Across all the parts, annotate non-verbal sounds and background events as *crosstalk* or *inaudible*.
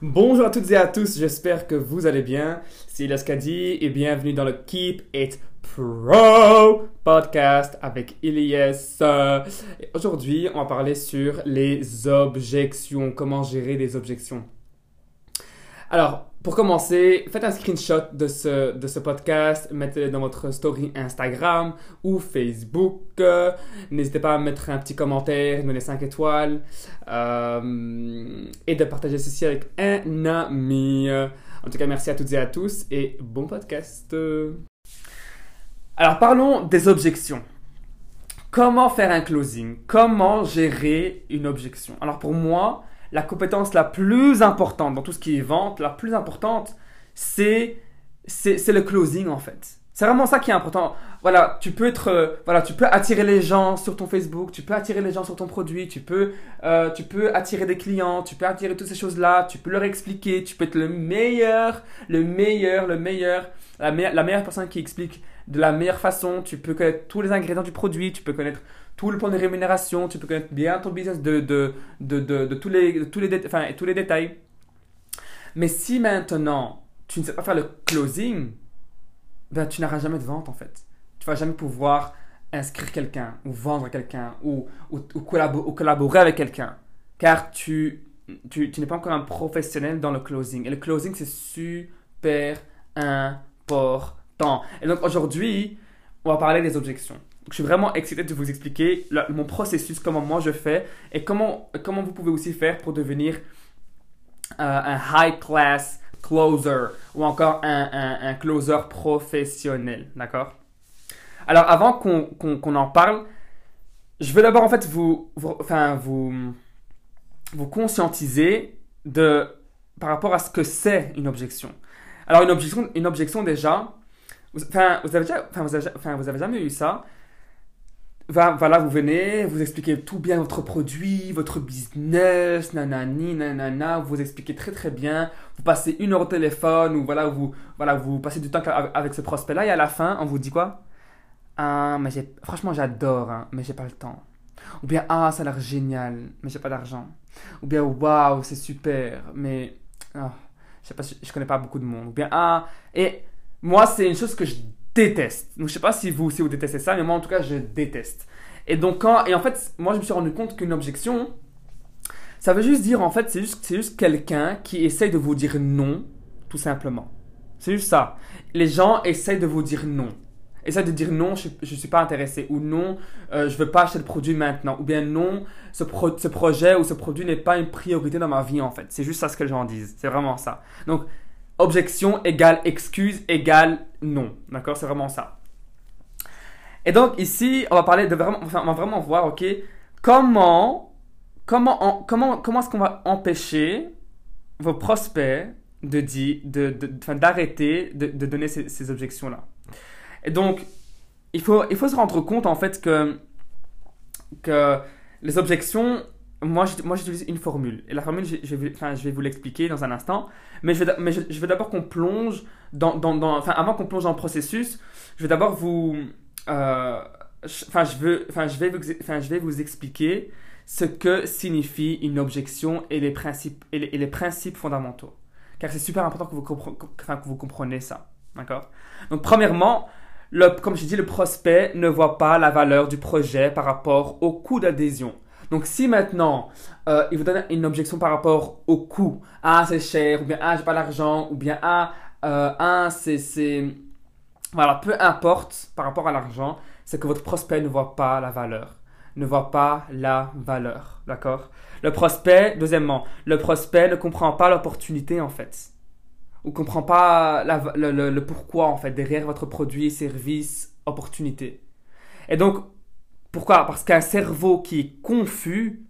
Bonjour à toutes et à tous, j'espère que vous allez bien. C'est Elias Kadi et bienvenue dans le Keep It Pro podcast avec Elias. Aujourd'hui, on va parler sur les objections, comment gérer les objections. Alors, pour commencer, faites un screenshot de ce, podcast, mettez-le dans votre story Instagram ou Facebook. N'hésitez pas à mettre un petit commentaire, donner 5 étoiles euh, et de partager ceci avec un ami. En tout cas, merci à toutes et à tous et bon podcast. Alors, parlons des objections. Comment faire un closing? Comment gérer une objection? Alors, pour moi, la compétence la plus importante dans tout ce qui est vente, la plus importante, c'est c'est le closing en fait. C'est vraiment ça qui est important. Voilà, tu peux être, euh, voilà, tu peux attirer les gens sur ton Facebook, tu peux attirer les gens sur ton produit, tu peux, euh, tu peux attirer des clients, tu peux attirer toutes ces choses-là, tu peux leur expliquer, tu peux être le meilleur, le meilleur, le meilleur, la, la meilleure personne qui explique de la meilleure façon. Tu peux connaître tous les ingrédients du produit, tu peux connaître tout le plan de rémunération, tu peux connaître bien ton business de, de, de, de, tous, les, tous, les détails. Mais si maintenant tu ne sais pas faire le closing, ben, tu n'auras jamais de vente en fait. Tu vas jamais pouvoir inscrire quelqu'un ou vendre quelqu'un ou, ou, ou, collaborer, avec quelqu'un. Car tu, tu, tu n'es pas encore un professionnel dans le closing. Et le closing, c'est super important. Et donc aujourd'hui, on va parler des objections je suis vraiment excité de vous expliquer mon processus, comment moi je fais et comment, comment vous pouvez aussi faire pour devenir euh, un high class closer ou encore un, un, closer professionnel. D'accord? Alors avant qu'on en parle, je veux d'abord en fait vous, enfin, vous, vous conscientiser de, par rapport à ce que c'est une objection. Alors une objection, une objection déjà, vous déjà, enfin, vous avez, enfin, vous avez jamais eu ça voilà, vous venez, vous expliquez tout bien votre produit, votre business, nanani, nanana, vous expliquez très très bien, vous passez une heure au téléphone ou voilà, vous, voilà, vous passez du temps avec ce prospect-là et à la fin, on vous dit quoi? Ah, mais franchement, j'adore, hein, mais j'ai pas le temps. Ou bien, ah, ça a l'air génial, mais j'ai pas d'argent. Ou bien, waouh, c'est super, mais oh, je sais pas, je connais pas beaucoup de monde. Ou bien, ah, et moi, c'est une chose que je déteste. Donc, je sais pas si vous, si vous détestez ça, mais moi, en tout cas, je déteste. Et donc, quand, et en fait, moi, je me suis rendu compte qu'une objection, ça veut juste dire, en fait, c'est juste, c'est juste quelqu'un qui essaye de vous dire non, tout simplement. C'est juste ça. Les gens essayent de vous dire non. Essayent de dire non, je ne suis pas intéressé. Ou non, euh, je veux pas acheter le produit maintenant. Ou bien non, ce, ce projet ou ce produit n'est pas une priorité dans ma vie, en fait. C'est juste ça ce que les gens disent. C'est vraiment ça. Donc, objection égale excuse égale non. D'accord C'est vraiment ça. Et donc ici, on va parler de vraiment, enfin, on va vraiment voir, ok, comment, comment, comment, comment est-ce qu'on va empêcher vos prospects de dire, de, d'arrêter de, donner ces, ces objections-là? Et donc, il faut, il faut se rendre compte en fait que, que les objections, moi, j'utilise une formule. Et la formule, je, vais, je vais vous l'expliquer dans un instant. Mais je mais je, veux d'abord qu'on plonge dans, dans, dans, Enfin, avant qu'on plonge dans le processus, je vais d'abord vous. Euh, enfin, je, veux, enfin, je, vais vous, enfin, je vais vous expliquer ce que signifie une objection et les principes, et les, principes fondamentaux. Car c'est super important que vous, enfin, compreniez ça. D'accord? Donc, premièrement, comme je dis, le prospect ne voit pas la valeur du projet par rapport au coût d'adhésion. Donc si maintenant euh, il vous donne une objection par rapport au coût, ah c'est cher, ou bien ah j'ai pas l'argent, ou bien ah, ah c'est voilà, peu importe par rapport à l'argent, c'est que votre prospect ne voit pas la valeur, ne voit pas la valeur, d'accord? Le prospect, deuxièmement, le prospect ne comprend pas l'opportunité en fait, ou comprend pas le pourquoi en fait derrière votre produit, service, opportunité. Et donc pourquoi? Parce qu'un cerveau qui est confus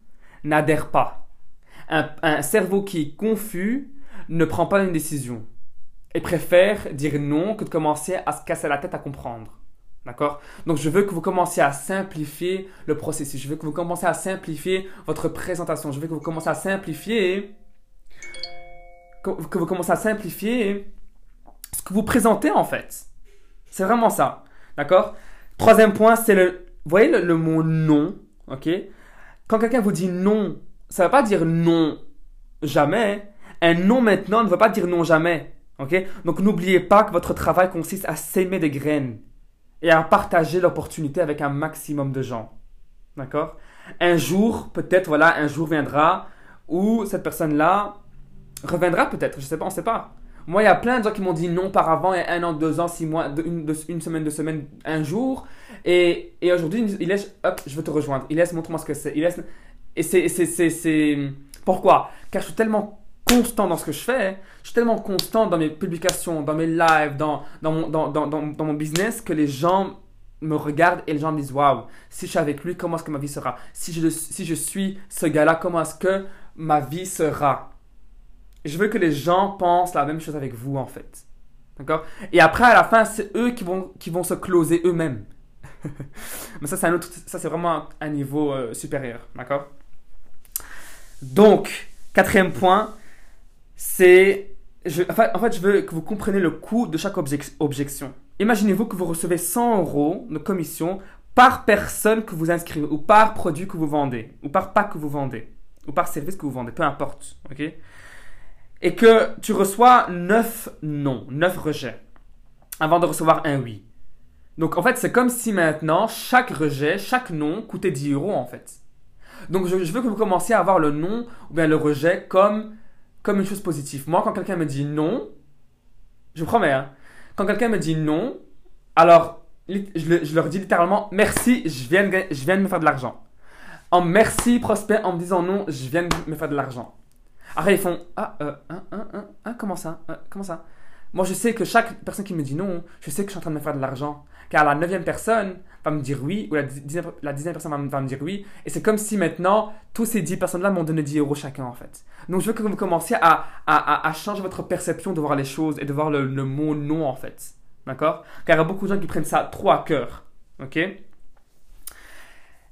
n'adhère pas. Un, cerveau qui est confus ne prend pas une décision et préfère dire non que de commencer à se casser la tête à comprendre. D'accord? Donc je veux que vous commenciez à simplifier le processus. Je veux que vous commenciez à simplifier votre présentation. Je veux que vous commenciez à simplifier que vous commencez à simplifier ce que vous présentez en fait. C'est vraiment ça. D'accord? Troisième point, c'est le voyez le, mot non, ok? Quand quelqu'un vous dit non, ça ne veut pas dire non jamais, Un non maintenant ne veut pas dire non jamais. ok? Donc n'oubliez pas que votre travail consiste à s'aimer des graines et à partager l'opportunité avec un maximum de gens. D'accord? Un jour, peut-être, voilà, un jour viendra où cette personne-là reviendra peut-être, je sais pas, on sait pas. Moi, il y a plein de gens qui m'ont dit non par avant, il y a un an, deux ans, six mois, une, semaine, deux semaines, un jour. Et, et aujourd'hui, il laisse, hop, je veux te rejoindre. Il laisse, montre-moi ce que c'est. Il laisse, et c'est, pourquoi? Car je suis tellement constant dans ce que je fais, je suis tellement constant dans mes publications, dans mes lives, dans, dans, mon, dans, dans, dans, mon business, que les gens me regardent et les gens me disent Waouh, si je suis avec lui, comment est-ce que ma vie sera? Si je, si je suis ce gars-là, comment est-ce que ma vie sera? Je veux que les gens pensent la même chose avec vous, en fait. D'accord? Et après, à la fin, c'est eux qui vont, qui vont se closer eux-mêmes. *laughs* Mais ça, c'est un autre, ça, c'est vraiment un, niveau euh, supérieur. D'accord? Donc, quatrième point, c'est. en fait, je veux que vous compreniez le coût de chaque objection. Imaginez-vous que vous recevez 100 euros de commission par personne que vous inscrivez, ou par produit que vous vendez, ou par pack que vous vendez, ou par service que vous vendez, peu importe. ok? Et que tu reçois 9 non, 9 rejets, avant de recevoir un oui. Donc en fait, c'est comme si maintenant, chaque rejet, chaque non coûtait 10 euros en fait. Donc je, veux que vous commenciez à avoir le non ou bien le rejet comme, comme une chose positive. Moi, quand quelqu'un me dit non, je vous promets, hein, quand quelqu'un me dit non, alors je, leur dis littéralement merci, je viens, je viens de me faire de l'argent. En merci prospect en me disant non, je viens de me faire de l'argent. Après, ils font Ah, euh, hein, hein, hein, hein, comment ça euh, Comment ça? Moi, je sais que chaque personne qui me dit non, je sais que je suis en train de me faire de l'argent. Car la neuvième personne va me dire oui, ou la dixième, la personne va me, dire oui. Et c'est comme si maintenant, tous ces dix personnes-là m'ont donné 10 euros chacun, en fait. Donc, je veux que vous commenciez à, à, à, changer votre perception de voir les choses et de voir le, mot non, en fait. D'accord? Car il y a beaucoup de gens qui prennent ça trop à cœur. Ok?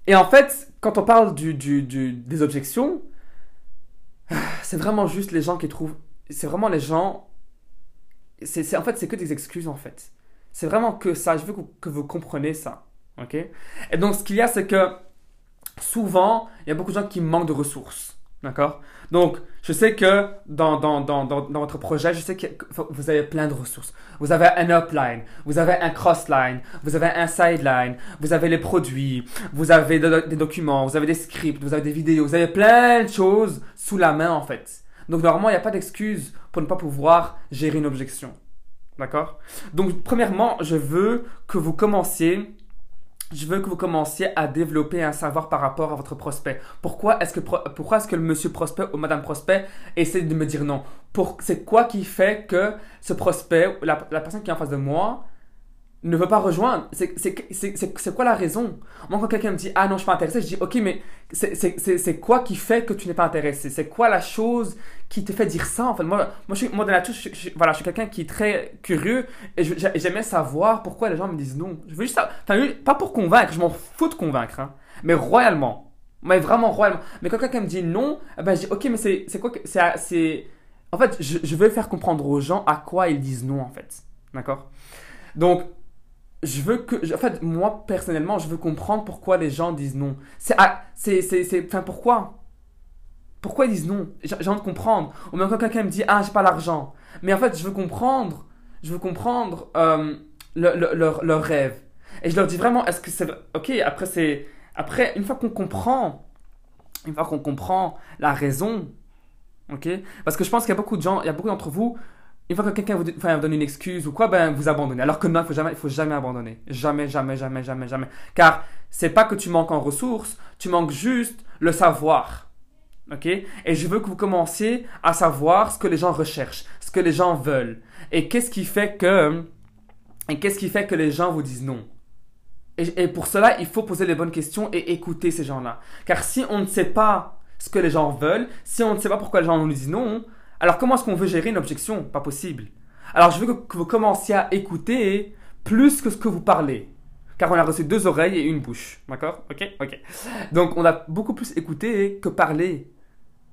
Et en fait, quand on parle du, du, des objections, c'est vraiment juste les gens qui trouvent. C'est vraiment les gens. C'est, en fait, c'est que des excuses en fait. C'est vraiment que ça. Je veux que, vous compreniez ça. Ok? Et donc, ce qu'il y a, c'est que souvent, il y a beaucoup de gens qui manquent de ressources. D'accord? Donc, je sais que dans, dans, dans, dans, votre projet, je sais que vous avez plein de ressources. Vous avez un upline, vous avez un crossline, vous avez un sideline, vous avez les produits, vous avez des documents, vous avez des scripts, vous avez des vidéos, vous avez plein de choses sous la main en fait. Donc, normalement, il n'y a pas d'excuse pour ne pas pouvoir gérer une objection. D'accord? Donc, premièrement, je veux que vous commenciez je veux que vous commenciez à développer un savoir par rapport à votre prospect. Pourquoi est-ce que, pourquoi est-ce que le monsieur prospect ou madame prospect essaie de me dire non? C'est quoi qui fait que ce prospect, la, la personne qui est en face de moi, ne veut pas rejoindre. C'est quoi la raison? Moi, quand quelqu'un me dit Ah non, je suis pas intéressé, je dis Ok, mais c'est quoi qui fait que tu n'es pas intéressé? C'est quoi la chose qui te fait dire ça moi, moi, je suis, moi dans la touche, je, voilà, je suis quelqu'un qui est très curieux et j'aimais savoir pourquoi les gens me disent non. Je veux juste enfin, pas pour convaincre, je m'en fous de convaincre, hein, mais royalement. Mais vraiment royalement. Mais quand quelqu'un me dit non, eh ben, je dis Ok, mais c'est quoi. C'est. En fait, je, je veux faire comprendre aux gens à quoi ils disent non, en fait. D'accord? Donc, je veux que. En fait, moi, personnellement, je veux comprendre pourquoi les gens disent non. C'est. Ah, c'est. Enfin, pourquoi? Pourquoi ils disent non? J'ai envie de comprendre. Ou même quand quelqu'un me dit Ah, j'ai pas l'argent. Mais en fait, je veux comprendre. Je veux comprendre euh, leur, leur, rêve. Et je leur dis vraiment Est-ce que c'est. Ok, après, c'est. Après, une fois qu'on comprend. Une fois qu'on comprend la raison. Ok? Parce que je pense qu'il y a beaucoup de gens. Il y a beaucoup d'entre vous une fois que quelqu'un vous, donne une excuse ou quoi, ben vous abandonnez. Alors que non, il faut jamais, il faut jamais abandonner. Jamais, jamais, jamais, jamais, jamais. Car c'est pas que tu manques en ressources, tu manques juste le savoir. Ok? Et je veux que vous commenciez à savoir ce que les gens recherchent, ce que les gens veulent. Et qu'est-ce qui fait que, et qu'est-ce qui fait que les gens vous disent non? Et, et pour cela, il faut poser les bonnes questions et écouter ces gens-là. Car si on ne sait pas ce que les gens veulent, si on ne sait pas pourquoi les gens nous disent non, alors comment est-ce qu'on veut gérer une objection? Pas possible. Alors je veux que, vous commenciez à écouter plus que ce que vous parlez. Car on a reçu deux oreilles et une bouche. D'accord? Ok Ok. Donc on a beaucoup plus écouté que parler.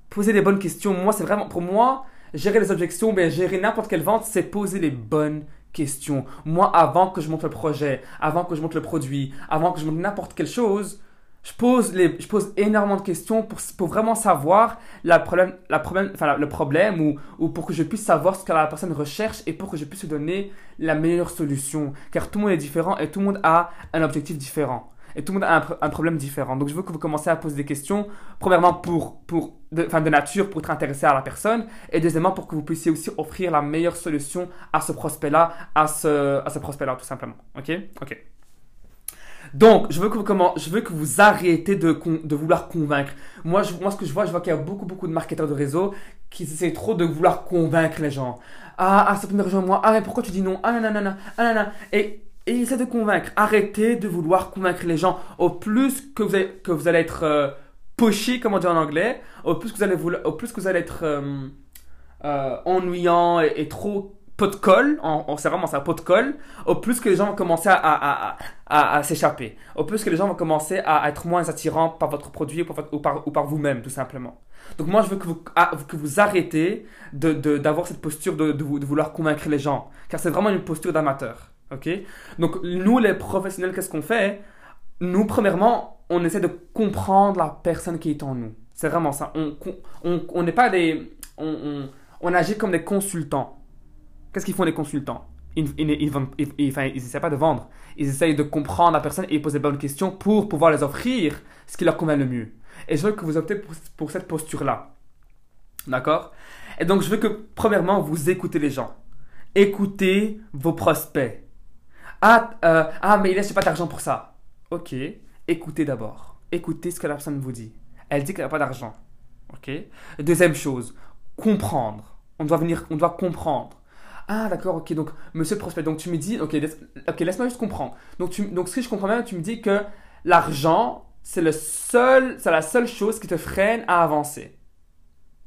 Poser les bonnes questions. Moi, c'est vraiment, pour moi, gérer les objections, mais gérer n'importe quelle vente, c'est poser les bonnes questions. Moi, avant que je monte le projet, avant que je monte le produit, avant que je monte n'importe quelle chose, Je pose, les, je pose énormément de questions pour, pour vraiment savoir la problème, la problème, enfin, le problème ou, ou pour que je puisse savoir ce que la personne recherche et pour que je puisse donner la meilleure solution. Car tout le monde est différent et tout le monde a un objectif différent. Et tout le monde a un, un problème différent. Donc je veux que vous commenciez à poser des questions, premièrement pour, pour de, enfin, de nature pour être intéressé à la personne et deuxièmement pour que vous puissiez aussi offrir la meilleure solution à ce prospect-là, à ce, à ce prospect-là tout simplement. Ok? Ok. Donc, je veux que vous, comment, arrêtez de, vouloir convaincre. Moi, je, moi, ce que je vois, je vois qu'il y a beaucoup, beaucoup de marketeurs de réseau qui essaient trop de vouloir convaincre les gens. Ah, ah, ça peut me rejoindre moi. Ah, mais pourquoi tu dis non? Ah, nanana, ah, nanana. Et, et ils essaient de convaincre. Arrêtez de vouloir convaincre les gens. Au plus que vous allez, être euh, pushy, comme on dit en anglais, au plus que vous allez, être euh, euh, ennuyant et trop pot de colle, c'est vraiment ça, pot de colle, au plus que les gens vont commencer à, s'échapper, au plus que les gens vont commencer à être moins attirants par votre produit ou par, ou par, vous-même, tout simplement. Donc moi, je veux que vous, que vous arrêtez d'avoir cette posture de, vouloir convaincre les gens, car c'est vraiment une posture d'amateur. Donc nous, les professionnels, qu'est-ce qu'on fait? Nous, premièrement, on essaie de comprendre la personne qui est en nous. C'est vraiment ça. On n'est on, on, pas des... On, on, on agit comme des consultants. Qu'est-ce qu'ils font les consultants? Ils, ils, essaient pas de vendre. Ils essayent de comprendre la personne et poser les bonnes questions pour pouvoir les offrir ce qui leur convient le mieux. Et je veux que vous optez pour, cette posture-là. D'accord? Et donc, je veux que, premièrement, vous écoutez les gens. Écoutez vos prospects. Ah, euh, ah mais il laisse pas d'argent pour ça. Ok. Écoutez d'abord. Écoutez ce que la personne vous dit. Elle dit qu'elle n'a pas d'argent. Ok? Deuxième chose, comprendre. On doit venir, on doit comprendre. Ah, d'accord, ok. Donc, monsieur le prospect, donc tu me dis, ok, laisse, laisse-moi juste comprendre. Donc, tu, donc, ce que je comprends bien, tu me dis que l'argent, c'est le seul, c'est la seule chose qui te freine à avancer.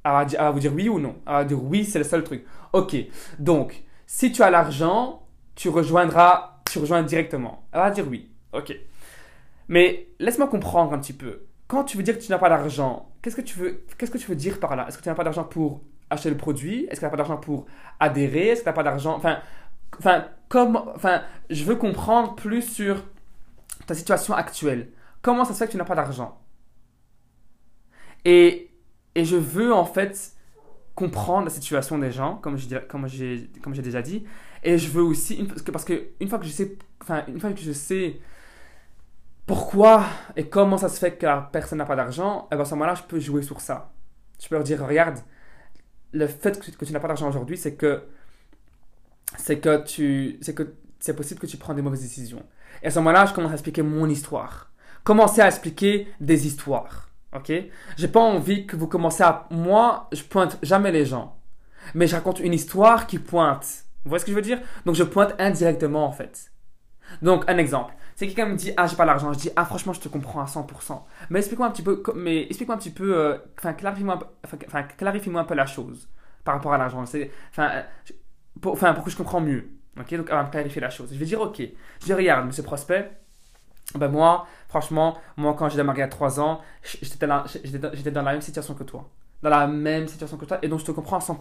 Elle va, vous dire oui ou non. Va dire oui, c'est le seul truc. Ok. Donc, si tu as l'argent, tu rejoindras, tu rejoins directement. Elle va dire oui. Ok. Mais laisse-moi comprendre un petit peu. Quand tu veux dire que tu n'as pas d'argent, qu'est-ce que tu veux, qu'est-ce que tu veux dire par là? Est-ce que tu n'as pas d'argent pour acheter le produit Est-ce que tu n'as pas d'argent pour adhérer Est-ce que tu n'as pas d'argent Enfin, enfin, comme, enfin, je veux comprendre plus sur ta situation actuelle. Comment ça se fait que tu n'as pas d'argent? Et, et je veux en fait comprendre la situation des gens, comme j'ai comme j'ai comme j'ai déjà dit, et je veux aussi parce que parce que une fois que je sais, enfin une fois que je sais pourquoi et comment ça se fait que la personne n'a pas d'argent, eh ben à ce moment-là, je peux jouer sur ça. Je peux leur dire regarde, le fait que tu, n'as pas d'argent aujourd'hui, c'est que c'est que tu c'est que c'est possible que tu prends des mauvaises décisions. Et à ce moment-là, je commence à expliquer mon histoire. Commencer à expliquer des histoires. Ok? J'ai pas envie que vous commencez à moi, je pointe jamais les gens, mais je raconte une histoire qui pointe. Vous voyez ce que je veux dire? Donc je pointe indirectement en fait. Donc un exemple. C'est quelqu'un me dit ah j'ai pas l'argent, je dis ah franchement je te comprends à 100%. Mais explique-moi un petit peu, mais explique-moi un petit peu, euh, enfin clarifie-moi, enfin clarifie-moi un peu la chose par rapport à l'argent. C'est, enfin, pour, enfin pour que je comprends mieux. Ok, donc avant de clarifier la chose, je vais dire ok. Je dis regarde monsieur prospect, ben moi franchement moi quand j'ai démarré à 3 ans, j'étais dans, j'étais dans la même situation que toi, dans la même situation que toi et donc je te comprends à 100%.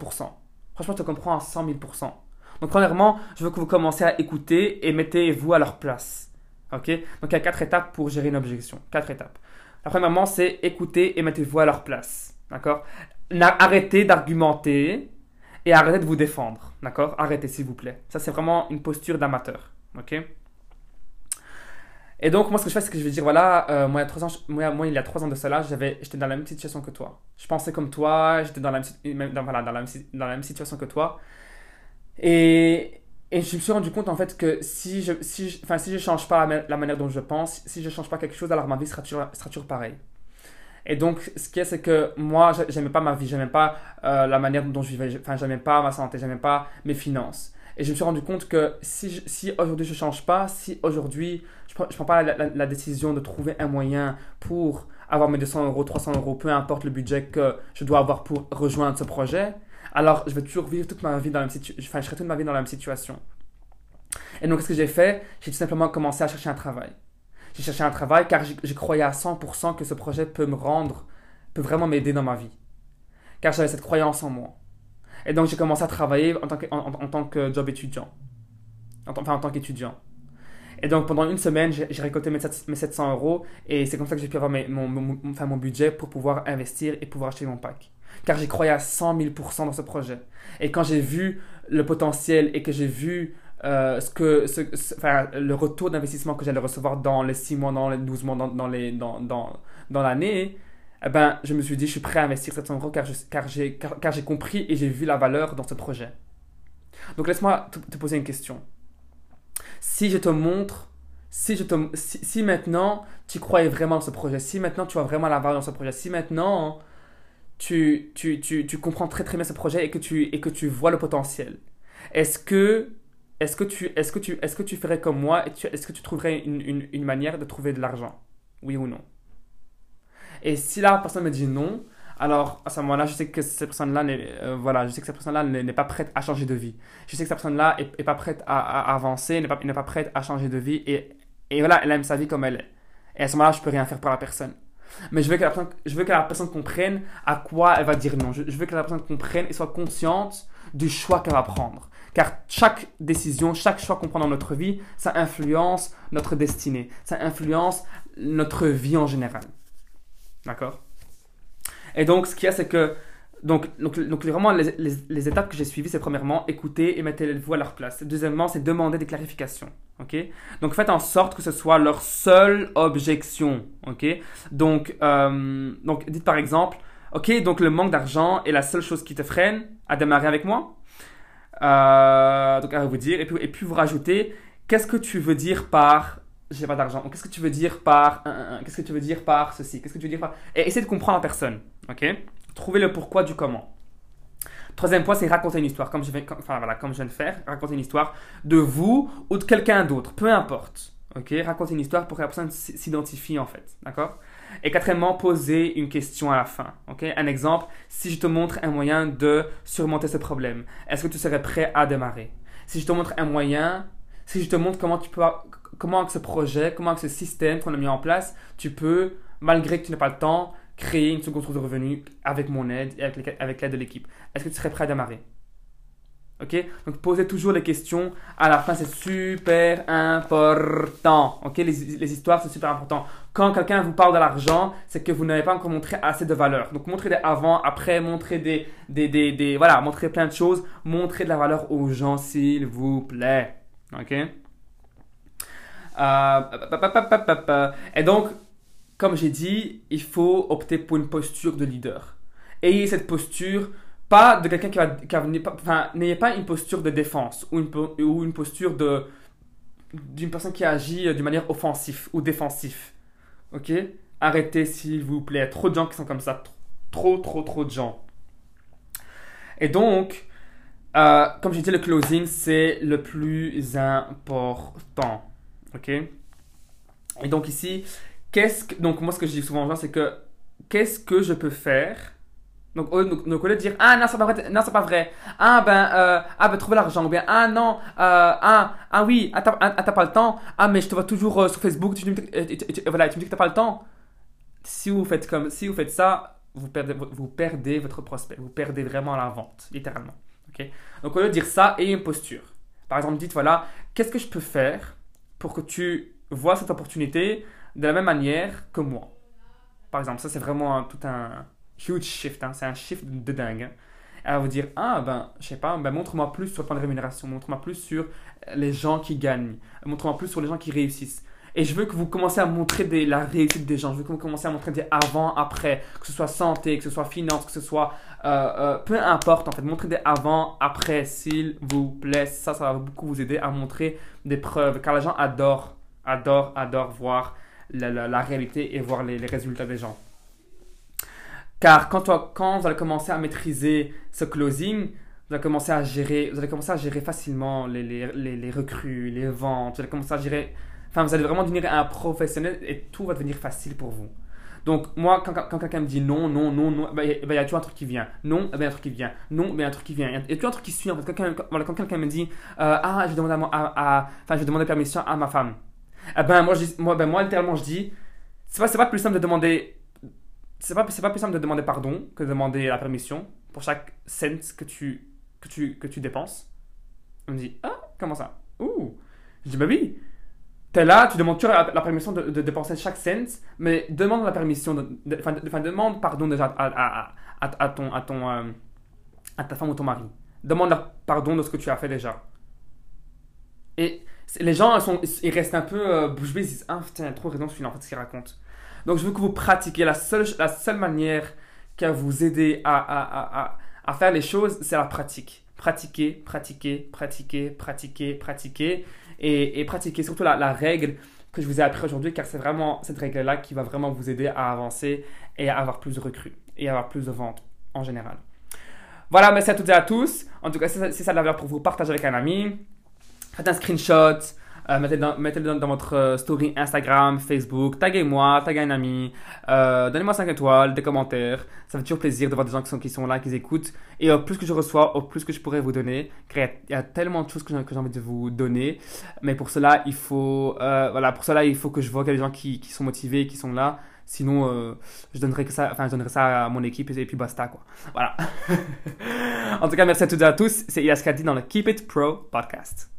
Franchement je te comprends à 100 000%. Donc premièrement, je veux que vous commenciez à écouter et mettez-vous à leur place. Ok? Donc il y a quatre étapes pour gérer une objection. Quatre étapes. La première, c'est écouter et mettez-vous à leur place. D'accord? Arrêtez d'argumenter et arrêtez de vous défendre. D'accord? Arrêtez, s'il vous plaît. Ça, c'est vraiment une posture d'amateur. Ok? Et donc, moi, ce que je fais, c'est que je vais dire, voilà, euh, moi, il y a trois ans, de cela, j'étais dans la même situation que toi. Je pensais comme toi, j'étais dans, la même, voilà, dans, la même, dans la même situation que toi. Et, et je me suis rendu compte en fait que si je si enfin si je change pas la, manière dont je pense, si je change pas quelque chose, alors ma vie sera toujours, sera toujours pareille. Et donc, ce qui est, c'est que moi, j'aimais pas ma vie, j'aimais pas euh, la manière dont je vivais, enfin, j'aimais pas ma santé, j'aimais pas mes finances. Et je me suis rendu compte que si, si aujourd'hui je change pas, si aujourd'hui je prends, je prends pas la, la, décision de trouver un moyen pour avoir mes 200 euros, 300 euros, peu importe le budget que je dois avoir pour rejoindre ce projet, alors je vais toujours vivre toute ma vie dans la même situation, enfin, je serai toute ma vie dans la même situation. Et donc, ce que j'ai fait, j'ai tout simplement commencé à chercher un travail. J'ai cherché un travail car je croyais à 100% que ce projet peut me rendre, peut vraiment m'aider dans ma vie. Car j'avais cette croyance en moi. Et donc, j'ai commencé à travailler en tant que, en, tant que job étudiant. Enfin, en tant qu'étudiant. Et donc pendant une semaine, j'ai récolté mes, sept- mes 700 euros et c'est comme ça que j'ai pu avoir mon, mon budget pour pouvoir investir et pouvoir acheter mon pack. Car j'y croyais à 100 000% dans ce projet. Et quand j'ai vu le potentiel et que j'ai vu euh, ce que, enfin, le retour d'investissement que j'allais recevoir dans les 6 mois, dans les 12 mois, dans, dans les, dans, dans, dans l'année, eh ben, je me suis dit, je suis prêt à investir 700 euros car, je- car j'ai car, compris et j'ai vu la valeur dans ce projet. Donc laisse-moi te, poser une question. Si je te montre, si, je te, si maintenant tu croyais vraiment dans ce projet, si maintenant tu vois vraiment la valeur dans ce projet, si maintenant tu, tu, tu, tu comprends très très bien ce projet et que tu, et que tu vois le potentiel, est-ce que, est-ce que, tu, est-ce que, tu, est-ce que tu ferais comme moi et est-ce que tu trouverais une, une, une manière de trouver de l'argent? Oui ou non? Et si la personne me dit non, alors à ce moment-là, je sais que cette personne-là n'est, euh, voilà, je sais que cette personne-là n'est n'est pas prête à changer de vie. Je sais que cette personne-là est, est pas prête à, à avancer, n'est pas, n'est pas prête à changer de vie et, et voilà, elle aime sa vie comme elle est. Et à ce moment-là, je peux rien faire pour la personne. Mais je veux que la personne, je veux que la personne comprenne à quoi elle va dire non. Je, veux que la personne comprenne et soit consciente du choix qu'elle va prendre. Car chaque décision, chaque choix qu'on prend dans notre vie, ça influence notre destinée. Ça influence notre vie en général. D'accord? Et donc, ce qu'il y a, c'est que. Donc, donc, donc vraiment, les, les- les étapes que j'ai suivies, c'est premièrement, écouter et mettez-vous à leur place. Deuxièmement, c'est demander des clarifications. Ok? Donc, faites en sorte que ce soit leur seule objection. Ok? Donc, euh, donc, dites par exemple, ok, donc le manque d'argent est la seule chose qui te freine à démarrer avec moi? Euh, donc, à vous dire, et puis, et puis vous rajoutez, qu'est-ce que tu veux dire par j'ai pas d'argent. Qu'est-ce que tu veux dire par Qu'est-ce que tu veux dire par ceci Qu'est-ce que tu veux dire par Et essayez de comprendre la personne. Ok? Trouvez le pourquoi du comment. Troisième point, c'est raconter une histoire, comme je, comme- enfin, voilà, comme je viens de faire. Raconter une histoire de vous ou de quelqu'un d'autre, peu importe. Ok? Raconter une histoire pour que la personne s'identifie en fait. D'accord? Et quatrièmement, poser une question à la fin. Ok? Un exemple, si je te montre un moyen de surmonter ce problème, est-ce que tu serais prêt à démarrer? Si je te montre un moyen, si je te montre comment tu peux, comment avec ce projet, comment avec ce système qu'on a mis en place, tu peux, malgré que tu n'aies pas le temps, créer une seconde source de revenus avec mon aide et avec l'aide de l'équipe. Est-ce que tu serais prêt à démarrer? Ok? Donc posez toujours les questions à la fin, c'est super important. Ok? Les, les histoires, c'est super important. Quand quelqu'un vous parle de l'argent, c'est que vous n'avez pas encore montré assez de valeur. Donc montrez des avant, après, montrez des, des, des, des- voilà, montrez plein de choses. Montrez de la valeur aux gens, s'il vous plaît. Ok? Euh. Et donc, comme j'ai dit, il faut opter pour une posture de leader. Ayez cette posture, pas de quelqu'un qui va, qui va enfin, n'ayez pas une posture de défense ou une, ou une posture de d'une personne qui agit euh, d'une manière offensive ou défensive. Ok? Arrêtez s'il vous plaît. Trop de gens qui sont comme ça. Trop, trop, trop de gens. Et donc, euh, comme j'ai dit, le closing, c'est le plus important. Ok? Et donc ici, donc moi ce que je dis souvent aux gens, c'est que qu'est-ce que je peux faire? Donc, au, lieu de dire ah non c'est pas vrai non c'est pas vrai. Ah ben euh, ah ben trouver l'argent. Ou bien ah non euh, ah ah oui ah t'as ah, t'as pas le temps. Ah mais je te vois toujours euh, sur Facebook tu, tu- tu- voilà tu me dis que t'as pas le temps. Si vous faites comme si vous faites ça vous perdez vous perdez votre prospect. Vous perdez vraiment la vente littéralement. Ok? Donc au lieu de dire ça ayez une posture. Par exemple dites voilà qu'est-ce que je peux faire pour que tu vois cette opportunité de la même manière que moi. Par exemple ça c'est vraiment tout un huge shift hein. c'est un shift de dingue hein. va vous dire ah ben je sais pas ben montre-moi plus sur le plan de rémunération montre-moi plus sur les gens qui gagnent montre-moi plus sur les gens qui réussissent et je veux que vous commencez à montrer la réussite des gens. Je veux que vous commencez à montrer des avant après que ce soit santé que ce soit finance que ce soit euh, euh, peu importe en fait. Montrez des avant après s'il vous plaît. Ça ça va beaucoup vous aider à montrer des preuves car les gens adorent adorent adorent voir la, la- réalité et voir les- résultats des gens car quand, toi- quand vous allez commencer à maîtriser ce closing, vous allez commencer à gérer, vous allez commencer à gérer facilement les, les, les, recrues, les ventes, vous allez commencer à gérer, enfin vous allez vraiment devenir un professionnel et tout va devenir facile pour vous. Donc moi, quand, quand- quelqu'un me dit non, non, non, non, ben, il a- ben, il y a toujours un truc qui vient. Non, eh ben, il y a un truc qui vient. Non, ben, il y a un truc qui vient. Il y a- il toujours un truc qui suit. En fait. Quand, quelqu'un me dit euh, ah, je vais demander à, à- à- je vais demander permission à ma femme. Eh ben moi, moi, ben, moi littéralement, je dis c'est pas, pas plus simple de demander c'est pas, pas plus simple de demander pardon que de demander la permission pour chaque cent que tu, que tu, que tu dépenses. On me dit, ah, comment ça? Ouh Je dis, bah oui, tu es là, tu demandes toujours la, permission de, dépenser chaque cent, mais demande la permission, enfin, de- enfin, demande pardon déjà à, à, à, ton, à, ton, euh, à ta femme ou ton mari. Demande leur pardon de ce que tu as fait déjà. Et les gens, ils, restent un peu euh, bouche bée, ils disent Ah putain, il a trop raison celui-là en fait ce qu'il raconte. Donc je veux que vous pratiquiez. La seule, la seule manière qui va vous aider à, à, à, à, faire les choses, c'est la pratique. Pratiquer, pratiquer, pratiquer, pratiquer, pratiquer. Et, et pratiquer surtout la, la règle que je vous ai appris aujourd'hui, car c'est vraiment cette règle-là qui va vraiment vous aider à avancer et à avoir plus de recrues et à avoir plus de ventes en général. Voilà, merci à toutes et à tous. En tout cas, si ça, de la valeur pour vous, partagez avec un ami. Faites un screenshot. euh, mettez-le dans, mettez-le dans, dans votre euh, story Instagram, Facebook. Taguez-moi, taguez un ami. euh, Donnez-moi 5 étoiles, des commentaires. Ça fait toujours plaisir de voir des gens qui sont, qui sont là, qui écoutent. Et au plus que je reçois, au plus que je pourrais vous donner. Il y a- tellement de choses que j'ai envie de vous donner. Mais pour cela, il faut, euh, voilà, pour cela, il faut que je vois qu'il y a des gens qui, qui sont motivés, qui sont là. Sinon, euh, je donnerai que ça, enfin, je donnerai ça à mon équipe et puis basta, quoi. Voilà. *laughs* en tout cas, merci à toutes et à tous. C'est Elias Kadi dans le Keep It Pro podcast.